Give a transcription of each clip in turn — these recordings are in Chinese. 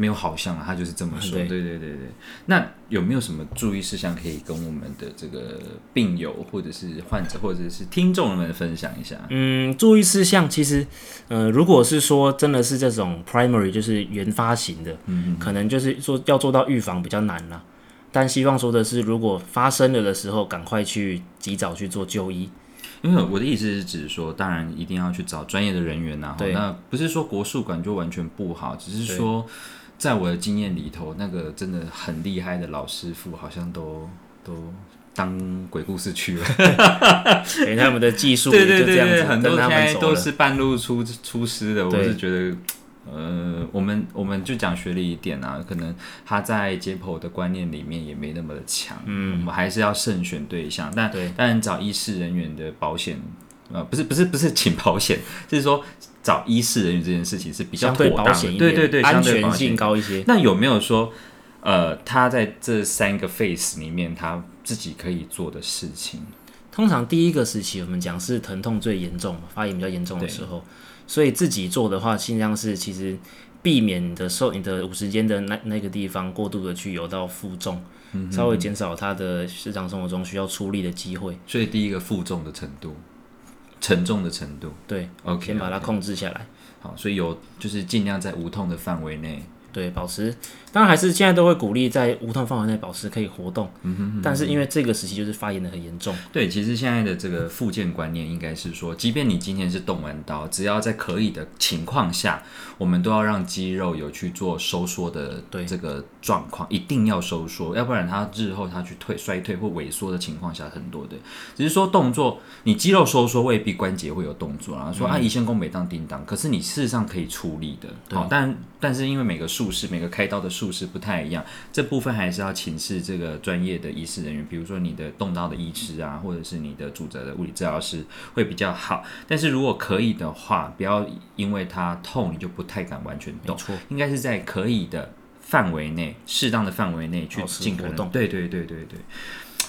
没有好像啊，他就是这么说。对对对对对。那有没有什么注意事项可以跟我们的这个病友或者是患者或者是听众们分享一下？嗯，注意事项其实，呃，如果是说真的是这种 primary 就是原发型的，嗯可能就是说要做到预防比较难啦。但希望说的是，如果发生了的时候，赶快去及早去做就医。因为我的意思是指说，当然一定要去找专业的人员呐、对那不是说国术馆就完全不好，只是说在我的经验里头，那个真的很厉害的老师傅，好像都都当鬼故事去了。给他们的技术也对对对对，很多他现在都。是半路出出师的，我对是觉得。呃，我们我们就讲学历一点啊，可能他在解剖的观念里面也没那么的强，嗯，我们还是要慎选对象，但对当然找医师人员的保险，呃，不是不是不是请保险，就是说找医师人员这件事情是比较对妥当的，保险，对对对，安全性。高一些。那有没有说，呃，他在这三个 phase 里面，他自己可以做的事情？通常第一个时期，我们讲是疼痛最严重，发炎比较严重的时候，所以自己做的话，尽量是其实避免你的受你的五十肩的那那个地方过度的去游到负重，嗯稍微减少他的日常生活中需要出力的机会。所以第一个负重的程度，沉重的程度对，，OK，先把它控制下来。好，所以有就是尽量在无痛的范围内，对，保持，当然还是现在都会鼓励在无痛范围内保持可以活动，但是因为这个时期就是发炎的很严重，对，其实现在的这个复健观念应该是说，即便你今天是动完刀，只要在可以的情况下，我们都要让肌肉有去做收缩的对这个状况，一定要收缩，要不然它日后它去退衰退或萎缩的情况下很多的。只是说动作，你肌肉收缩未必关节会有动作然后。说啊，一线弓每当叮当，可是你事实上可以处理的。好，但但是因为每个术式、每个开刀的术式不太一样，这部分还是要请示这个专业的医师人员，比如说你的动刀的医师啊，或者是你的主责的物理治疗师会比较好。但是如果可以的话，不要因为它痛你就不太敢完全动，错，应该是在可以的范围内、适当的范围内去尽可能动能。对对对对对。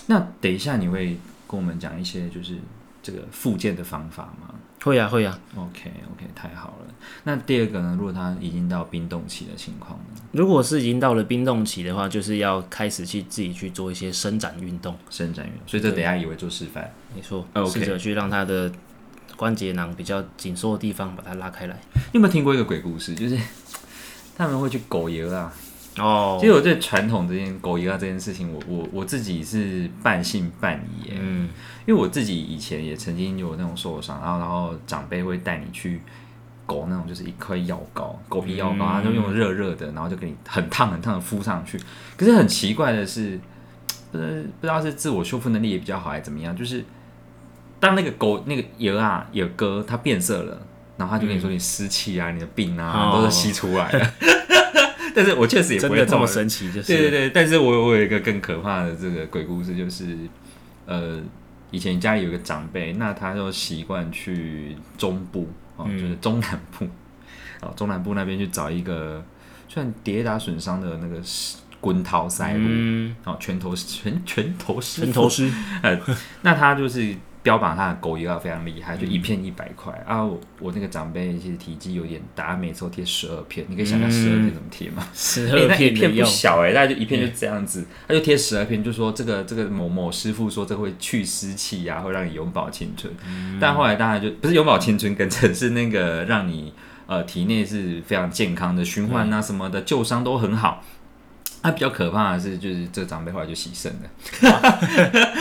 那等一下你会跟我们讲一些就是这个复健的方法吗会啊会啊。？OK OK，太好了。那第二个呢？如果他已经到冰冻期的情况呢？如果是已经到了冰冻期的话，就是要开始去自己去做一些伸展运动，伸展运动，所以这等下也会做示范。没错，OK 试着去让他的关节囊比较紧缩的地方把它拉开来。你有没有听过一个鬼故事？就是他们会去狗爷啊。哦其实我对传统这件狗爷啊这件事情，我我我自己是半信半疑。嗯，因为我自己以前也曾经有那种受伤，然后然后长辈会带你去狗那种就是一块药膏，狗皮药膏，他就用热热的，然后就给你很烫很烫的敷上去。可是很奇怪的是，不知不知道是自我修复能力也比较好还是怎么样，就是当那个狗那个油啊有哥它变色了，然后他就跟你说你湿气啊、你的病啊哦都是吸出来了。但是我确实也真的这么神奇，就是对对对，但是我我有一个更可怕的这个鬼故事，就是呃，以前家里有个长辈，那他就习惯去中部哦，嗯。就是中南部哦，中南部那边去找一个算跌打损伤的那个滚陶塞路、嗯，哦，拳头拳拳头师拳头师，呃，那他就是标榜他的狗药非常厉害，就一片一百块、啊。我我那个长辈其实体积有点大，每次都贴十二片，你可以想象十二片怎么贴吗？十欸那二一片不小哎、大概就一片就这样子，他就贴十二片，就说这个这个某某师傅说这会去湿气呀、会让你永葆青春。但后来当然就不是永葆青春，跟成是那个让你呃体内是非常健康的循环啊什么的，旧伤都很好。啊，比较可怕的是，就是这个长辈后来就牺牲了，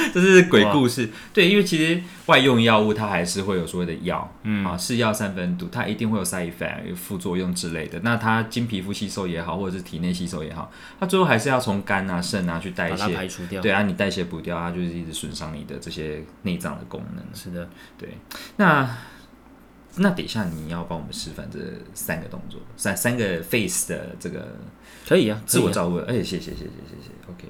这是鬼故事。对，因为其实外用药物它还是会有所谓的药，嗯啊，是药三分毒，它一定会有 side effect 有副作用之类的。那它经皮肤吸收也好，或者是体内吸收也好，它最后还是要从肝啊、肾啊去代谢。排除掉。对啊，你代谢不掉，它就是一直损伤你的这些内脏的功能。是的，对，那那等一下你要帮我们示范这三个动作，三三个 face 的这个可以啊，自我照顾。哎，谢谢谢谢谢谢。OK，